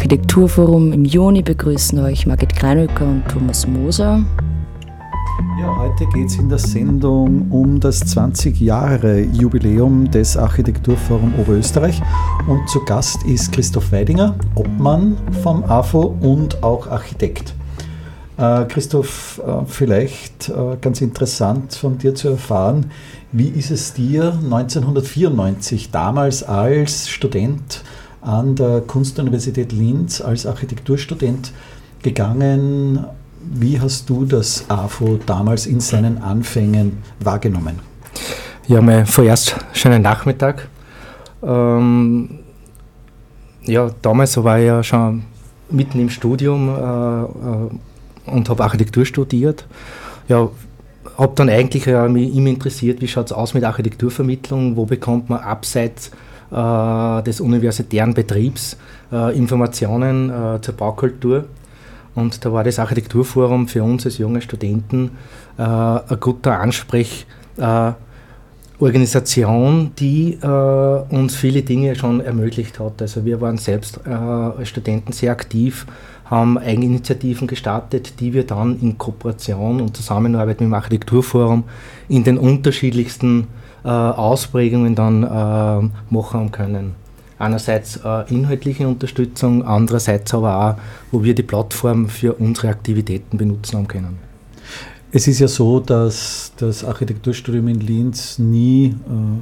Architekturforum im Juni begrüßen euch Margit Kleinöcker und Thomas Moser. Ja, heute geht es in der Sendung um das 20 Jahre Jubiläum des Architekturforum Oberösterreich und zu Gast ist Christoph Weidinger, Obmann vom AFO und auch Architekt. Äh, Christoph, äh, vielleicht äh, ganz interessant von dir zu erfahren, wie ist es dir 1994 damals als Student an der Kunstuniversität Linz als Architekturstudent gegangen. Wie hast du das AFO damals in seinen Anfängen wahrgenommen? Ja, mal vorerst schönen Nachmittag. Ähm, ja, damals war ich ja schon mitten im Studium äh, äh und habe Architektur studiert. Ja, habe dann eigentlich äh, mich immer interessiert, wie schaut es aus mit Architekturvermittlung, wo bekommt man abseits des universitären Betriebs äh, Informationen äh, zur Baukultur. Und da war das Architekturforum für uns als junge Studenten ein guter Ansprechorganisation, die uns viele Dinge schon ermöglicht hat. Also wir waren selbst als Studenten sehr aktiv, haben Eigeninitiativen gestartet, die wir dann in Kooperation und Zusammenarbeit mit dem Architekturforum in den unterschiedlichsten äh, Ausprägungen dann äh, machen können. Einerseits äh, inhaltliche Unterstützung, andererseits aber auch, wo wir die Plattform für unsere Aktivitäten benutzen haben können. Es ist ja so, dass das Architekturstudium in Linz nie, äh,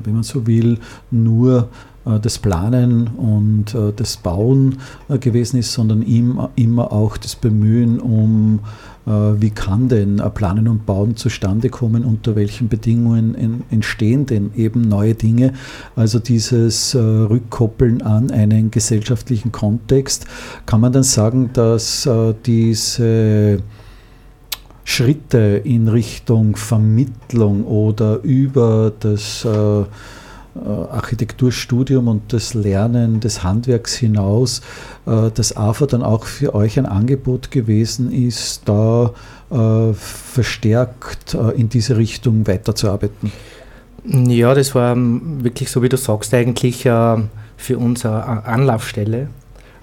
wenn man so will, nur äh, das Planen und äh, das Bauen gewesen ist, sondern immer auch das Bemühen um äh, wie kann denn Planen und Bauen zustande kommen, unter welchen Bedingungen entstehen denn eben neue Dinge. Also dieses äh, Rückkoppeln an einen gesellschaftlichen Kontext. Kann man dann sagen, dass äh, diese Schritte in Richtung Vermittlung oder über das äh, Architekturstudium und das Lernen des Handwerks hinaus äh, das AFA dann auch für euch ein Angebot gewesen ist, da äh, verstärkt in diese Richtung weiterzuarbeiten? Ja, das war ähm, wirklich, so wie du sagst, eigentlich für uns eine Anlaufstelle,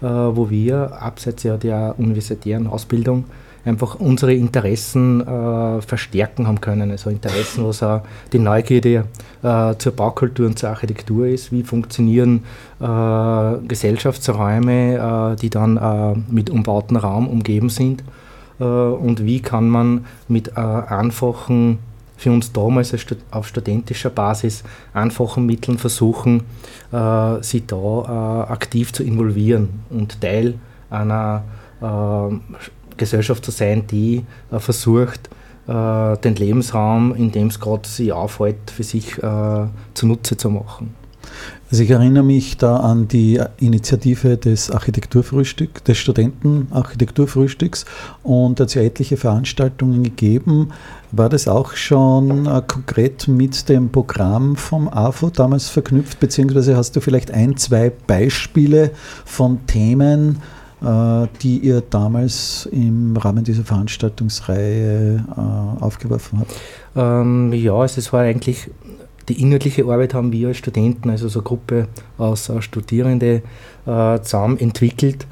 wo wir abseits der universitären Ausbildung einfach unsere Interessen äh, verstärken haben können. Also Interessen, was auch die Neugierde äh, zur Baukultur und zur Architektur ist. Wie funktionieren äh, Gesellschaftsräume, äh, die dann äh, mit umbauten Raum umgeben sind? Äh, und wie kann man mit einfachen für uns damals auf studentischer Basis einfachen Mitteln versuchen, äh, sie da äh, aktiv zu involvieren und Teil einer äh, Gesellschaft zu sein, die äh, versucht, äh, den Lebensraum, in dem es gerade sich aufhält, für sich äh, zunutze zu machen. Also ich erinnere mich da an die Initiative des Architekturfrühstücks, des Studentenarchitekturfrühstücks und hat es ja etliche Veranstaltungen gegeben. War das auch schon äh, konkret mit dem Programm vom AFO damals verknüpft, beziehungsweise hast du vielleicht ein, zwei Beispiele von Themen, die ihr damals im Rahmen dieser Veranstaltungsreihe äh, aufgeworfen habt? Ähm, ja, also es war eigentlich die inhaltliche Arbeit haben wir als Studenten, also so eine Gruppe aus uh, Studierende, uh, zusammen entwickelt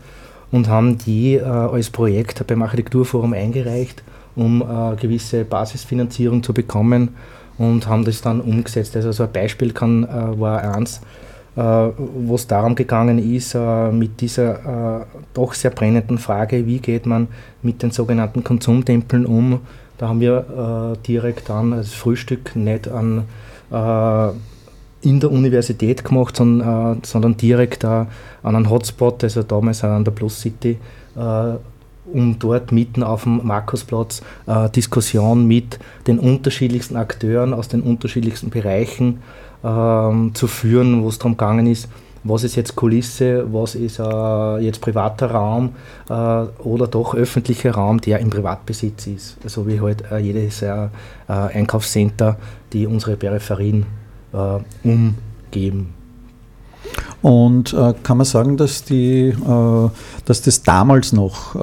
und haben die als Projekt beim Architekturforum eingereicht, um gewisse Basisfinanzierung zu bekommen und haben das dann umgesetzt. Also so ein Beispiel kann, war eins, äh, wo es darum gegangen ist, äh, mit dieser äh, doch sehr brennenden Frage, wie geht man mit den sogenannten Konsumtempeln um. Da haben wir direkt dann das Frühstück nicht an in der Universität gemacht, sondern, äh, sondern direkt äh, an einen Hotspot, also damals an der Plus City, äh, um dort mitten auf dem Markusplatz Diskussion mit den unterschiedlichsten Akteuren aus den unterschiedlichsten Bereichen ähm, zu führen, wo es darum gegangen ist, was ist jetzt Kulisse, was ist äh, jetzt privater Raum äh, oder doch öffentlicher Raum, der im Privatbesitz ist. So wie halt äh, jedes äh, Einkaufscenter, die unsere Peripherien äh, umgeben. Und äh, kann man sagen, dass, die, äh, dass das damals noch äh,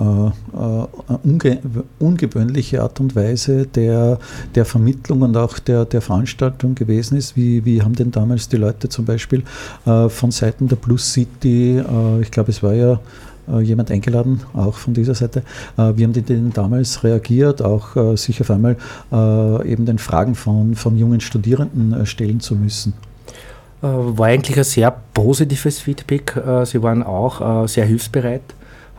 äh, unge ungewöhnliche Art und Weise der, der Vermittlung und auch der, der Veranstaltung gewesen ist? Wie, wie haben denn damals die Leute zum Beispiel äh, von Seiten der Plus City, äh, ich glaube, es war ja jemand eingeladen, auch von dieser Seite. Wie haben die denn damals reagiert, auch sich auf einmal eben den Fragen von, von jungen Studierenden stellen zu müssen? Äh, war eigentlich ein sehr positives Feedback. Äh, sie waren auch äh, sehr hilfsbereit,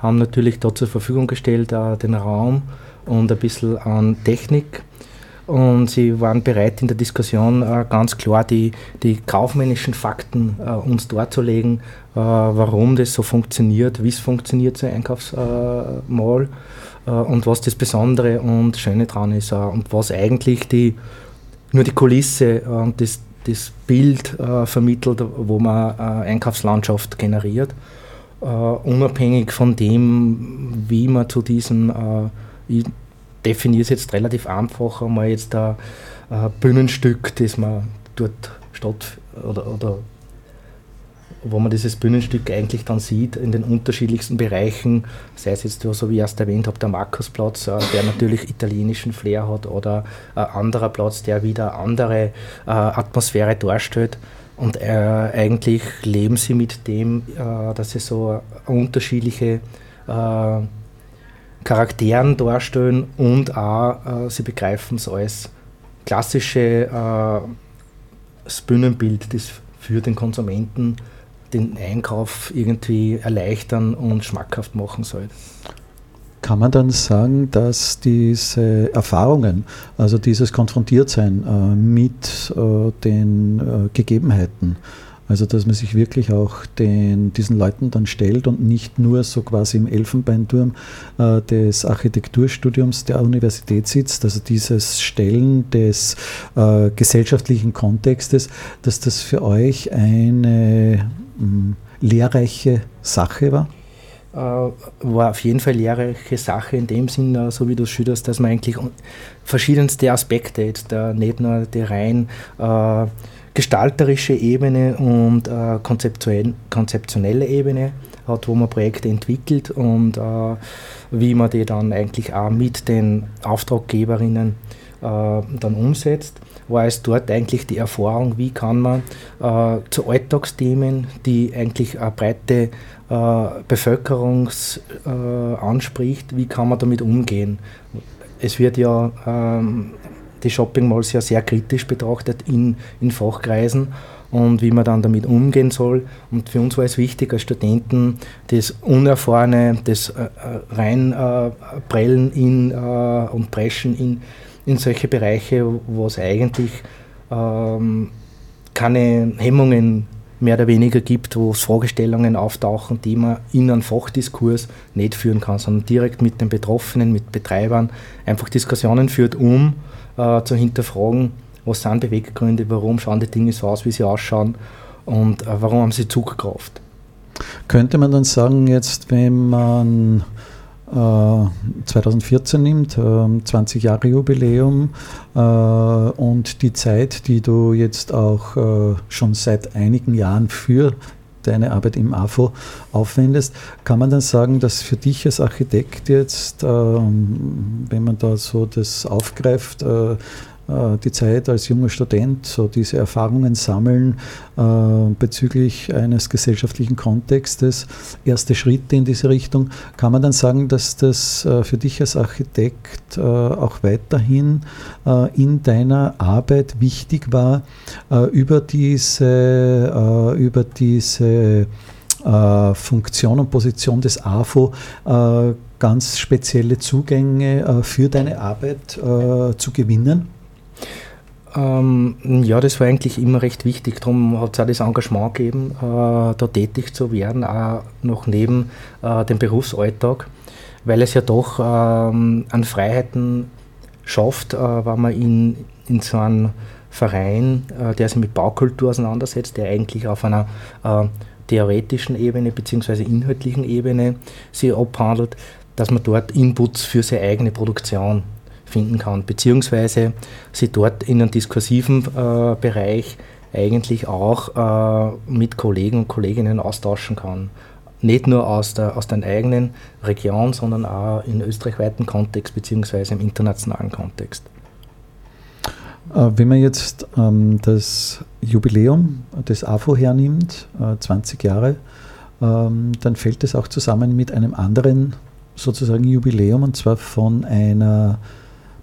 haben natürlich da zur Verfügung gestellt den Raum und ein bisschen an Technik. Und sie waren bereit, in der Diskussion ganz klar die, die kaufmännischen Fakten uns darzulegen, warum das so funktioniert, wie es funktioniert, so ein Einkaufsmall und was das Besondere und Schöne dran ist und was eigentlich die, nur die Kulisse und das, das Bild äh, vermittelt, wo man äh, Einkaufslandschaft generiert, äh, unabhängig von dem, wie man zu diesem, äh, ich definiere es jetzt relativ einfach, einmal jetzt ein Bühnenstück, das man dort statt oder, oder wo man dieses Bühnenstück eigentlich dann sieht in den unterschiedlichsten Bereichen, sei es jetzt so wie ich erst erwähnt habe, der Markusplatz, äh, der natürlich italienischen Flair hat oder ein anderer Platz, der wieder andere äh, Atmosphäre darstellt. Und äh, eigentlich leben sie mit dem, äh, dass sie so unterschiedliche äh, Charakteren darstellen und auch äh, sie begreifen es als klassische das Bühnenbild, das für den Konsumenten den Einkauf irgendwie erleichtern und schmackhaft machen soll. Kann man dann sagen, dass diese Erfahrungen, also dieses Konfrontiertsein äh, mit äh, den äh, Gegebenheiten, also dass man sich wirklich auch den, diesen Leuten dann stellt und nicht nur so quasi im Elfenbeinturm des Architekturstudiums der Universität sitzt, also dieses Stellen des gesellschaftlichen Kontextes, dass das für euch eine lehrreiche Sache war? Äh, war auf jeden Fall lehrreiche Sache in dem Sinn, so wie du es schilderst, dass man eigentlich verschiedenste Aspekte, jetzt äh, nicht nur die rein äh, gestalterische Ebene und äh, konzeptionelle Ebene hat, wo man Projekte entwickelt und äh, wie man die dann eigentlich auch mit den Auftraggeberinnen äh, dann umsetzt war es dort eigentlich die Erfahrung, wie kann man äh, zu Alltagsthemen, die eigentlich eine breite äh, Bevölkerung äh, anspricht, wie kann man damit umgehen. Es wird ja ähm, die Shopping Malls ja sehr kritisch betrachtet in, in Fachkreisen und wie man dann damit umgehen soll. Und für uns war es wichtig, als Studenten das Unerfahrene, das äh, äh Reinprellen in, äh, und Preschen in in solche Bereiche, wo es eigentlich ähm, keine Hemmungen mehr oder weniger gibt, wo es Fragestellungen auftauchen, die man in einem Fachdiskurs nicht führen kann, sondern direkt mit den Betroffenen, mit Betreibern einfach Diskussionen führt, um äh, zu hinterfragen, was sind Beweggründe, warum schauen die Dinge so aus, wie sie ausschauen und äh, warum haben sie Zugkraft. Könnte man dann sagen, jetzt, wenn man 2014 äh, nimmt, 20 ähm, Jahre Jubiläum äh, und die Zeit, die du jetzt auch äh, schon seit einigen Jahren für deine Arbeit im AFO aufwendest, kann man dann sagen, dass für dich als Architekt jetzt, ähm, wenn man da so das aufgreift, die Zeit als junger Student, so diese Erfahrungen sammeln äh, bezüglich eines gesellschaftlichen Kontextes, erste Schritte in diese Richtung. Kann man dann sagen, dass das äh, für dich als Architekt auch weiterhin in deiner Arbeit wichtig war, über diese, über diese Funktion und Position des AFO ganz spezielle Zugänge für deine Arbeit zu gewinnen? Ähm, ja, das war eigentlich immer recht wichtig. Darum hat es auch das Engagement gegeben, äh, da tätig zu werden, auch noch neben äh, dem Berufsalltag, weil es ja doch ähm, an Freiheiten schafft, äh, wenn man in, in so einem Verein, äh, der sich mit Baukultur auseinandersetzt, der eigentlich auf einer äh, theoretischen Ebene bzw. inhaltlichen Ebene sie abhandelt, dass man dort Inputs für seine eigene Produktion finden kann, beziehungsweise sie dort in einem diskursiven äh, Bereich eigentlich auch äh, mit Kollegen und Kolleginnen austauschen kann. Nicht nur aus der, aus der eigenen Region, sondern auch in österreichweiten Kontext beziehungsweise im internationalen Kontext. Äh, wenn man jetzt ähm, das Jubiläum des AFO hernimmt, äh, 20 Jahre, ähm, dann fällt es auch zusammen mit einem anderen sozusagen Jubiläum und zwar von einer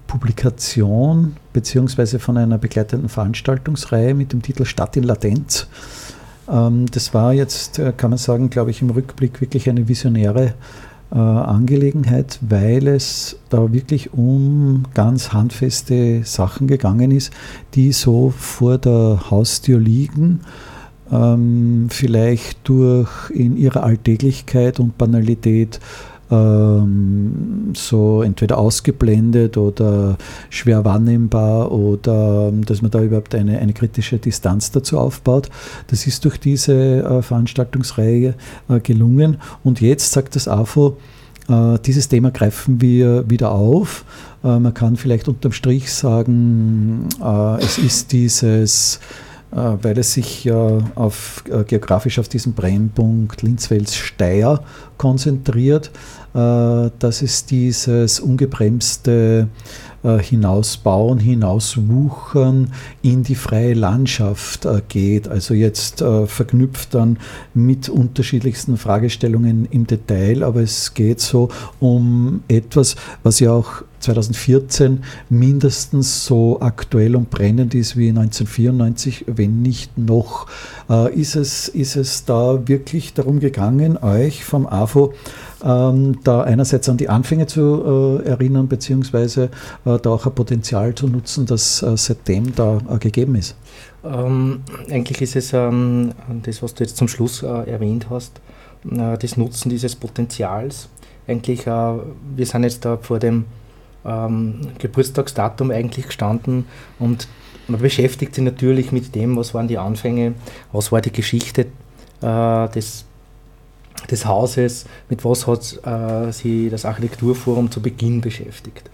Publikation beziehungsweise von einer begleitenden Veranstaltungsreihe mit dem Titel Stadt in Latenz. Ähm, das war jetzt, äh, kann man sagen, glaube ich, im Rückblick wirklich eine visionäre äh, Angelegenheit, weil es da wirklich um ganz handfeste Sachen gegangen ist, die so vor der Haustür liegen, ähm, vielleicht durch in ihrer Alltäglichkeit und Banalität ähm, so entweder ausgeblendet oder schwer wahrnehmbar oder ähm, dass man da überhaupt eine, eine kritische Distanz dazu aufbaut. Das ist durch diese äh, Veranstaltungsreihe äh, gelungen und jetzt sagt das AFO, äh, dieses Thema greifen wir wieder auf. Äh, man kann vielleicht unterm Strich sagen, äh, es ist dieses weil es sich ja auf, äh, geografisch auf diesen Brennpunkt Linzwels-Steyr konzentriert, äh, dass es dieses ungebremste Hinausbauen, Hinauswuchern in die freie Landschaft geht. Also jetzt verknüpft dann mit unterschiedlichsten Fragestellungen im Detail, aber es geht so um etwas, was ja auch 2014 mindestens so aktuell und brennend ist wie 1994, wenn nicht noch. Äh, ist, es, ist es da wirklich darum gegangen, euch vom AFO ähm, da einerseits an die Anfänge zu äh, erinnern, beziehungsweise äh, da auch ein Potenzial zu nutzen, das äh, seitdem da äh, gegeben ist? Ähm, eigentlich ist es ähm, das, was du jetzt zum Schluss äh, erwähnt hast, das Nutzen dieses Potenzials. Eigentlich, wir sind jetzt da vor dem ähm, Geburtstagsdatum eigentlich gestanden und man beschäftigt sich natürlich mit dem, was waren die Anfänge, was war die Geschichte äh, des, des Hauses, mit was hat äh, sich das Architekturforum zu Beginn beschäftigt.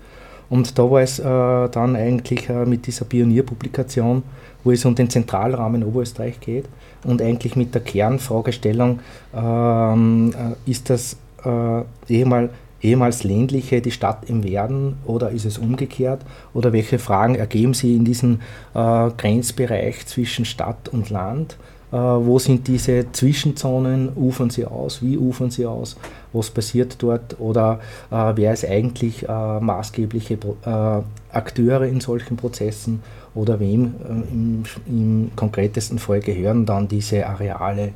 Und da war es äh, dann eigentlich äh, mit dieser Pionierpublikation, wo es um den Zentralraum in Oberösterreich geht und eigentlich mit der Kernfragestellung, ähm, äh, ist das äh, ehemals ehemals ländliche die Stadt im Werden oder ist es umgekehrt? Oder welche Fragen ergeben sich in diesem äh, Grenzbereich zwischen Stadt und Land? Äh, wo sind diese Zwischenzonen? Ufern sie aus? Wie ufern sie aus? Was passiert dort? Oder äh, wer ist eigentlich äh, maßgebliche äh, Akteure in solchen Prozessen? Oder wem äh, im, im konkretesten Fall gehören dann diese Areale,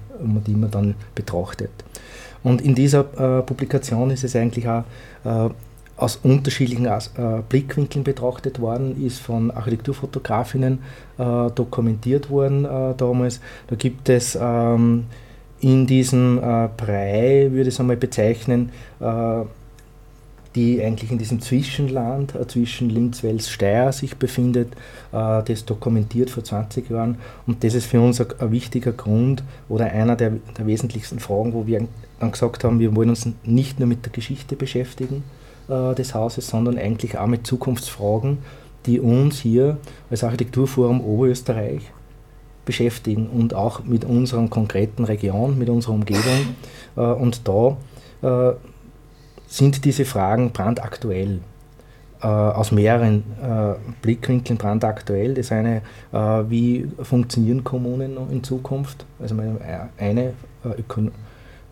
die man dann betrachtet? Und in dieser äh, Publikation ist es eigentlich auch äh, aus unterschiedlichen äh, Blickwinkeln betrachtet worden, ist von Architekturfotografinnen äh, dokumentiert worden äh, damals. Da gibt es ähm, in diesem äh, Brei, würde ich es einmal bezeichnen, die eigentlich in diesem Zwischenland äh, zwischen Linz, Wels, Steyr sich befindet, äh, das dokumentiert vor 20 Jahren. Und das ist für uns ein, ein wichtiger Grund oder einer der, der, wesentlichsten Fragen, wo wir dann gesagt haben, wir wollen uns nicht nur mit der Geschichte beschäftigen äh, des Hauses, sondern eigentlich auch mit Zukunftsfragen, die uns hier als Architekturforum Oberösterreich beschäftigen und auch mit unserer konkreten Region, mit unserer Umgebung. Äh, und da äh, sind diese Fragen brandaktuell. Äh, aus mehreren äh, Blickwinkeln brandaktuell. Das eine, äh, wie funktionieren Kommunen in Zukunft? Also eine äh, ökon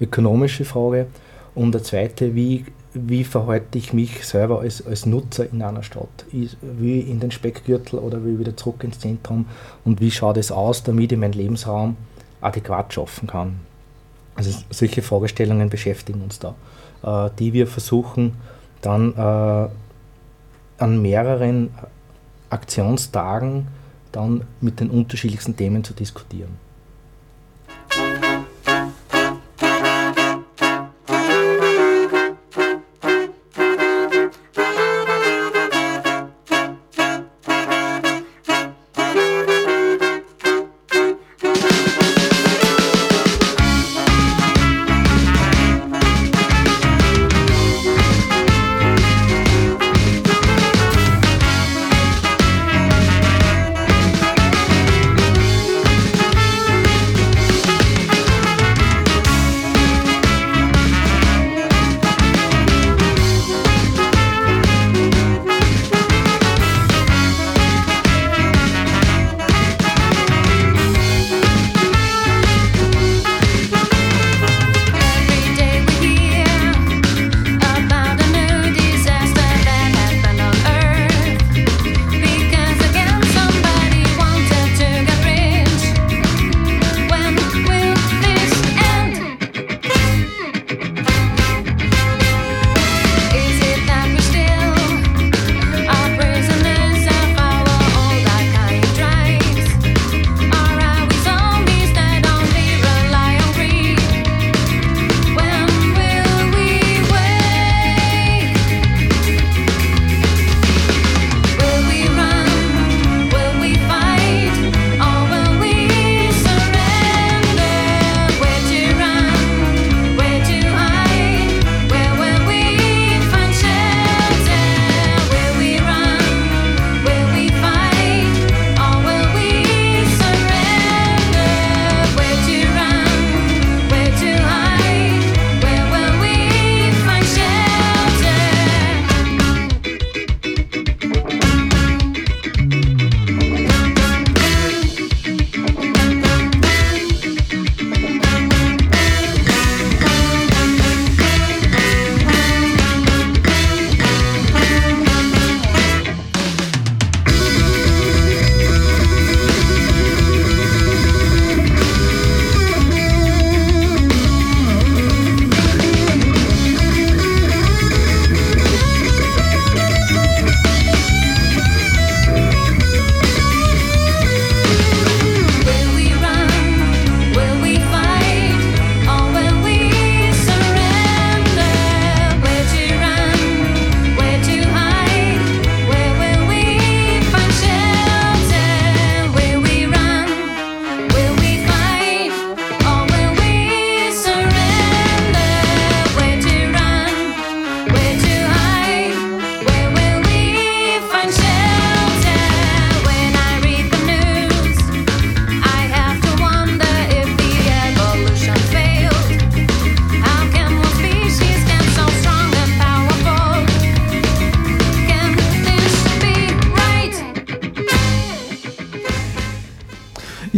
ökonomische Frage. Und der zweite, wie, wie verhalte ich mich selber als, als Nutzer in einer Stadt? Wie in den Speckgürtel oder wie wieder zurück ins Zentrum? Und wie schaut es aus, damit ich meinen Lebensraum adäquat schaffen kann? Also solche Fragestellungen beschäftigen uns da. Äh, die wir versuchen dann äh, an mehreren Aktionstagen dann mit den unterschiedlichsten Themen zu diskutieren.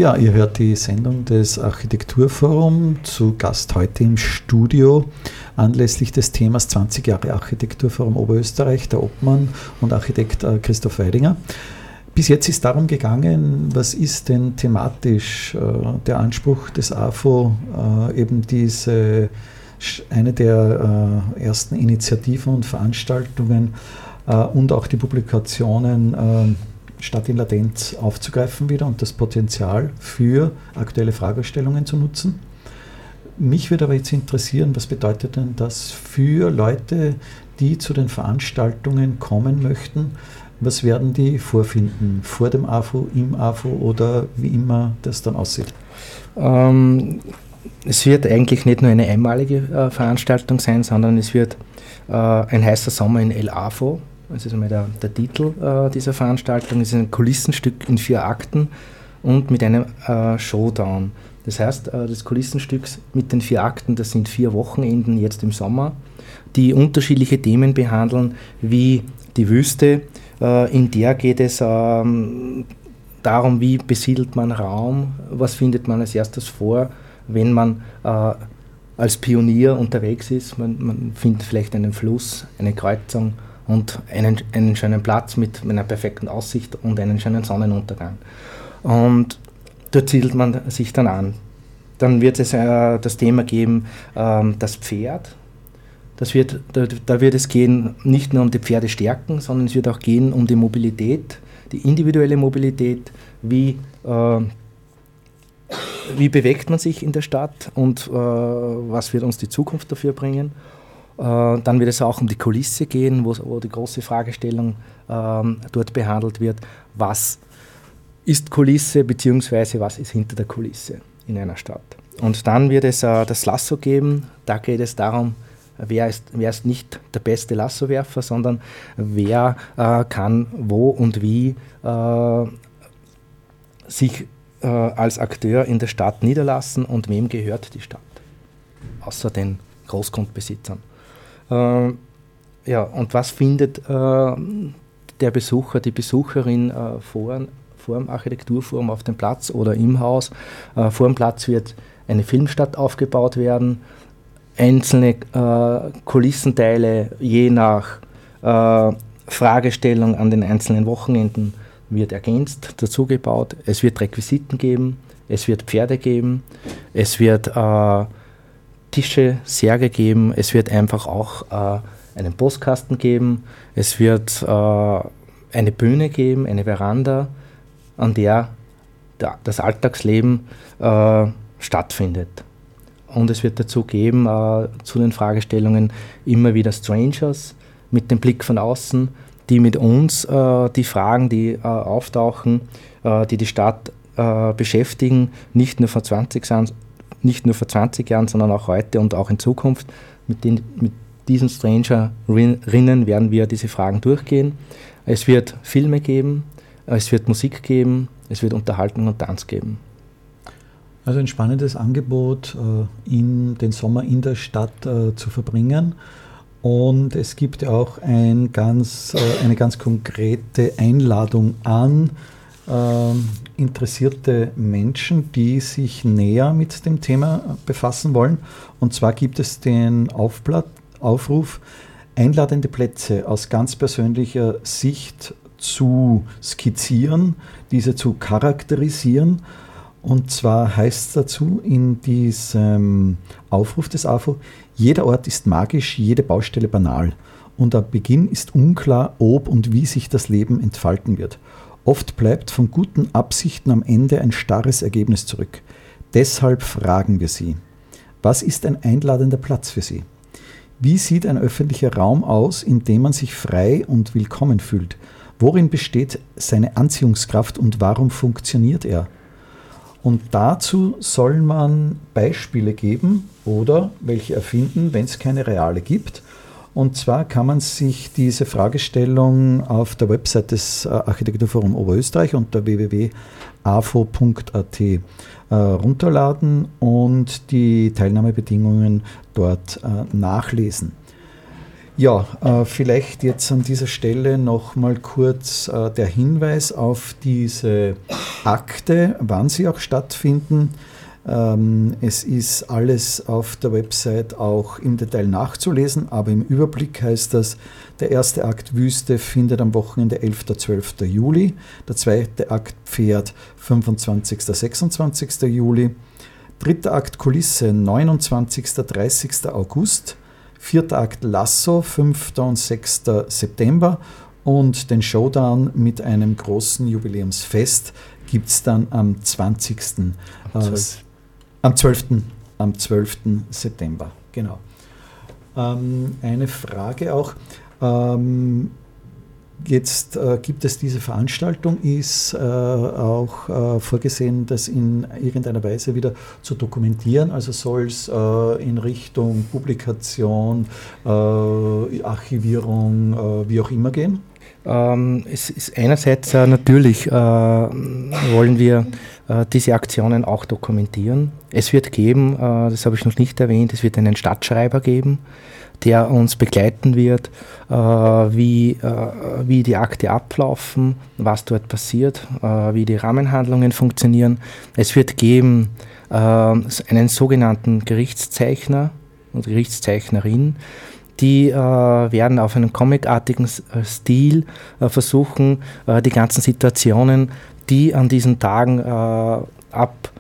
Ja, ihr hört die Sendung des Architekturforum zu Gast heute im Studio anlässlich des Themas 20 Jahre Architekturforum Oberösterreich, der Obmann und Architekt äh, Christoph Weidinger. Bis jetzt ist darum gegangen, was ist denn thematisch äh, der Anspruch des AFO, äh, eben diese eine der ersten Initiativen und Veranstaltungen und auch die Publikationen Stadt in Latenz aufzugreifen wieder und das Potenzial für aktuelle Fragestellungen zu nutzen. Mich würde aber jetzt interessieren, was bedeutet denn das für Leute, die zu den Veranstaltungen kommen möchten? Was werden die vorfinden? Vor dem AFO, im AFO oder wie immer das dann aussieht? Ähm, es wird eigentlich nicht nur eine einmalige äh, Veranstaltung sein, sondern es wird äh, ein heißer Sommer in El AFO das ist einmal der, der Titel äh, dieser Veranstaltung. Es ist ein Kulissenstück in vier Akten und mit einem äh, Showdown. Das heißt, äh, das Kulissenstück mit den vier Akten, das sind vier Wochenenden jetzt im Sommer, die unterschiedliche Themen behandeln, wie die Wüste. Äh, in der geht es ähm, darum, wie besiedelt man Raum, was findet man als erstes vor, wenn man äh, als Pionier unterwegs ist. Man, man findet vielleicht einen Fluss, eine Kreuzung und einen, einen schönen Platz mit, einer perfekten Aussicht und einen schönen Sonnenuntergang. Und dort siedelt man sich dann an. Dann wird es äh, das Thema geben, ähm, das Pferd. Das wird, da, da, wird es gehen nicht nur um die Pferdestärken, sondern es wird auch gehen um die Mobilität, die individuelle Mobilität, wie, äh, wie bewegt man sich in der Stadt und äh, was wird uns die Zukunft dafür bringen. Äh, dann wird es auch um die Kulisse gehen, wo, die große Fragestellung ähm, dort behandelt wird, was ist Kulisse bzw. was ist hinter der Kulisse in einer Stadt. Und dann wird es äh, das Lasso geben, da geht es darum, wer ist, wer ist nicht der beste Lassowerfer, sondern wer äh, kann wo und wie äh, sich äh, als Akteur in der Stadt niederlassen und wem gehört die Stadt, außer den Großgrundbesitzern. Äh, ja, und was findet äh, der Besucher, die Besucherin äh, vor, vor dem Architekturforum auf dem Platz oder im Haus? Vor dem Platz wird eine Filmstadt aufgebaut werden, einzelne Kulissenteile je nach Fragestellung an den einzelnen Wochenenden wird ergänzt, dazugebaut. Es wird Requisiten geben, es wird Pferde geben, es wird äh, Tische, Särge geben. Es wird einfach auch äh, einen Postkasten geben. Es wird äh, eine Bühne geben, eine Veranda, an der das Alltagsleben äh, stattfindet. Und es wird dazu geben, äh, zu den Fragestellungen immer wieder Strangers mit dem Blick von außen, die mit uns äh, die Fragen, die äh, auftauchen, die die Stadt beschäftigen, nicht nur vor 20 Jahren, nicht nur vor 20 Jahren, sondern auch heute und auch in Zukunft. Mit, den, mit diesen Stranger-Rinnen werden wir diese Fragen durchgehen. Es wird Filme geben, es wird Musik geben, es wird Unterhaltung und Tanz geben. Also ein spannendes Angebot, äh, in den Sommer in der Stadt äh, zu verbringen. Und es gibt auch ein ganz, äh, eine ganz konkrete Einladung an ähm, interessierte Menschen, die sich näher mit dem Thema befassen wollen. Und zwar gibt es den Aufblatt, Aufruf, einladende Plätze aus ganz persönlicher Sicht zu skizzieren, diese zu charakterisieren. Und zwar heißt es dazu in diesem Aufruf des AFO, jeder Ort ist magisch, jede Baustelle banal. Und am Beginn ist unklar, ob und wie sich das Leben entfalten wird. Oft bleibt von guten Absichten am Ende ein starres Ergebnis zurück. Deshalb fragen wir Sie, was ist ein einladender Platz für Sie? Wie sieht ein öffentlicher Raum aus, in dem man sich frei und willkommen fühlt? Worin besteht seine Anziehungskraft und warum funktioniert er? Und dazu soll man Beispiele geben oder welche erfinden, wenn es keine reale gibt. Und zwar kann man sich diese Fragestellung auf der Website des äh, Architekturforum Oberösterreich unter www.afo.at äh, runterladen und die Teilnahmebedingungen dort äh, nachlesen. Ja, vielleicht jetzt an dieser Stelle noch mal kurz der Hinweis auf diese Akte, wann sie auch stattfinden. Ähm, es ist alles auf der Website auch im Detail nachzulesen, aber im Überblick heißt das, der erste Akt Wüste findet am Wochenende 11. 12. Juli, der zweite Akt Pferd 25. 26. Juli, dritter Akt Kulisse 29. 30. August, Vierter Akt Lasso, 5. und 6. September und den Showdown mit einem großen Jubiläumsfest gibt es dann am 20. Am 12. Am 12. Am 12. September, genau. Ähm, eine Frage auch. Ähm, Jetzt äh, gibt es diese Veranstaltung, ist äh, auch äh, vorgesehen, das in irgendeiner Weise wieder zu dokumentieren. Also soll es äh, in Richtung Publikation, äh, Archivierung, äh, wie auch immer gehen? Ähm, es ist einerseits natürlich wollen wir diese Aktionen auch dokumentieren. Es wird geben, das habe ich noch nicht erwähnt, es wird einen Stadtschreiber geben der uns begleiten wird, äh, wie, äh, wie die Akte ablaufen, was dort passiert, äh, wie die Rahmenhandlungen funktionieren. Es wird geben äh, einen sogenannten Gerichtszeichner und Gerichtszeichnerin, die äh, werden auf einem comicartigen äh, Stil versuchen, die ganzen Situationen, die an diesen Tagen ab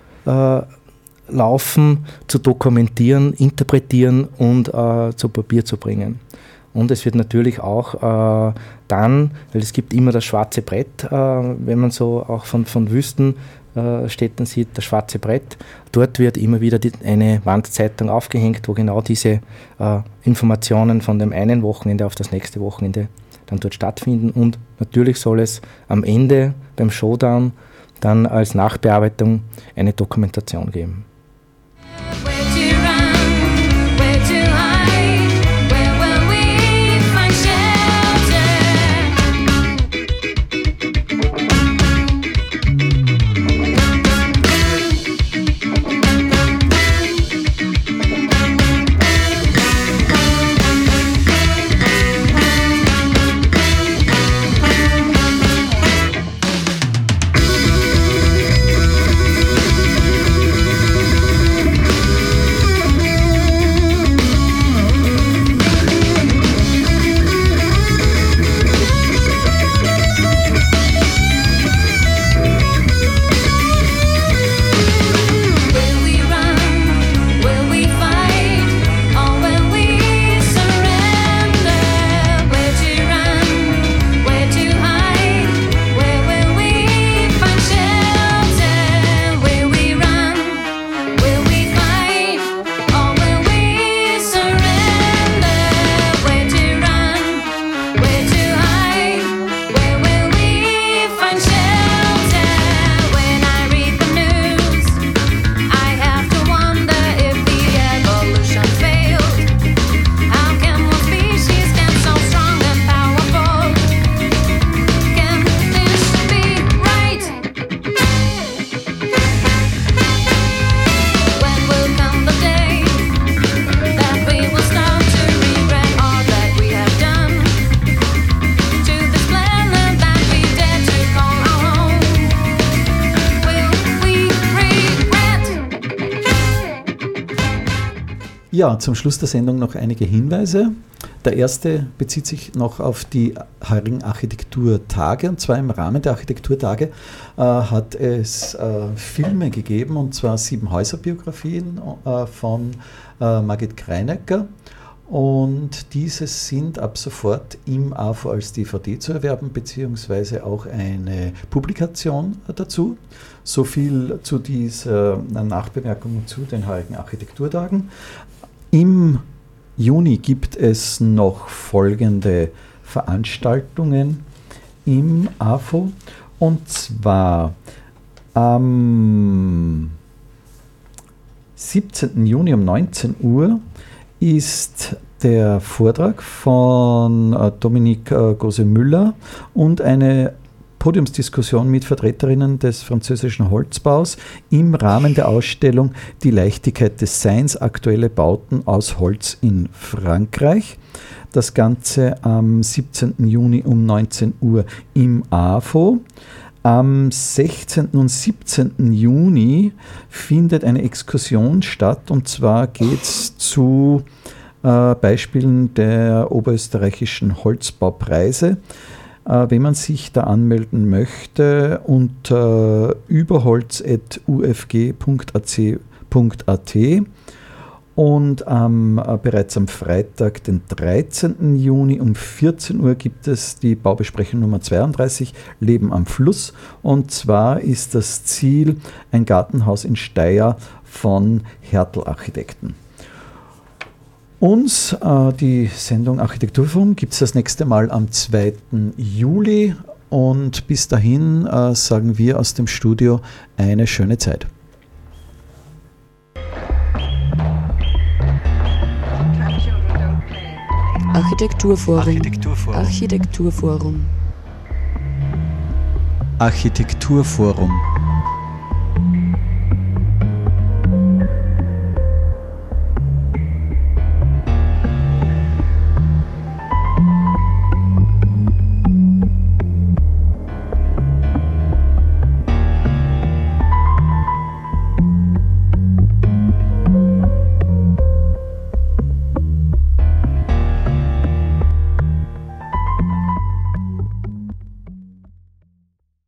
Laufen zu dokumentieren, interpretieren und äh, zu Papier zu bringen. Und es wird natürlich auch äh, dann, weil es gibt immer das schwarze Brett, äh, wenn man so auch von, von Wüstenstädten sieht, das schwarze Brett. Dort wird immer wieder die, eine Wandzeitung aufgehängt, wo genau diese äh, Informationen von dem einen Wochenende auf das nächste Wochenende dann dort stattfinden. Und natürlich soll es am Ende beim Showdown dann als Nachbearbeitung eine Dokumentation geben. Ja, zum Schluss der Sendung noch einige Hinweise. Der erste bezieht sich noch auf die heurigen Architekturtage. Und zwar im Rahmen der Architekturtage äh, hat es äh, Filme gegeben, und zwar sieben Häuserbiografien äh, von äh, Margit Kreinecker. Und diese sind ab sofort im AFO als DVD zu erwerben, beziehungsweise auch eine Publikation dazu. So viel zu dieser Nachbemerkung zu den heutigen Architekturtagen. Im Juni gibt es noch folgende Veranstaltungen im AFO und zwar am 17. Juni um 19 Uhr ist der Vortrag von äh, Dominique äh, Gose-Müller und eine Podiumsdiskussion mit Vertreterinnen des französischen Holzbaus im Rahmen der Ausstellung Die Leichtigkeit des Seins, aktuelle Bauten aus Holz in Frankreich. Das Ganze am 17. Juni um 19 Uhr im AFO. Am 16. und 17. Juni findet eine Exkursion statt und zwar geht es zu äh, Beispielen der oberösterreichischen Holzbaupreise. Äh, wenn man sich da anmelden möchte, unter überholz.ufg.ac.at und ähm, äh, bereits am Freitag, den 13. Juni um 14 Uhr gibt es die Baubesprechung Nummer 32, Leben am Fluss. Und zwar ist das Ziel ein Gartenhaus in Steyr von Hertel Architekten. Uns, äh, die Sendung Architekturforum, gibt es das nächste Mal am 2. Juli. Und bis dahin äh, sagen wir aus dem Studio eine schöne Zeit. Architekturforum. Architekturforum. Architekturforum. Architekturforum.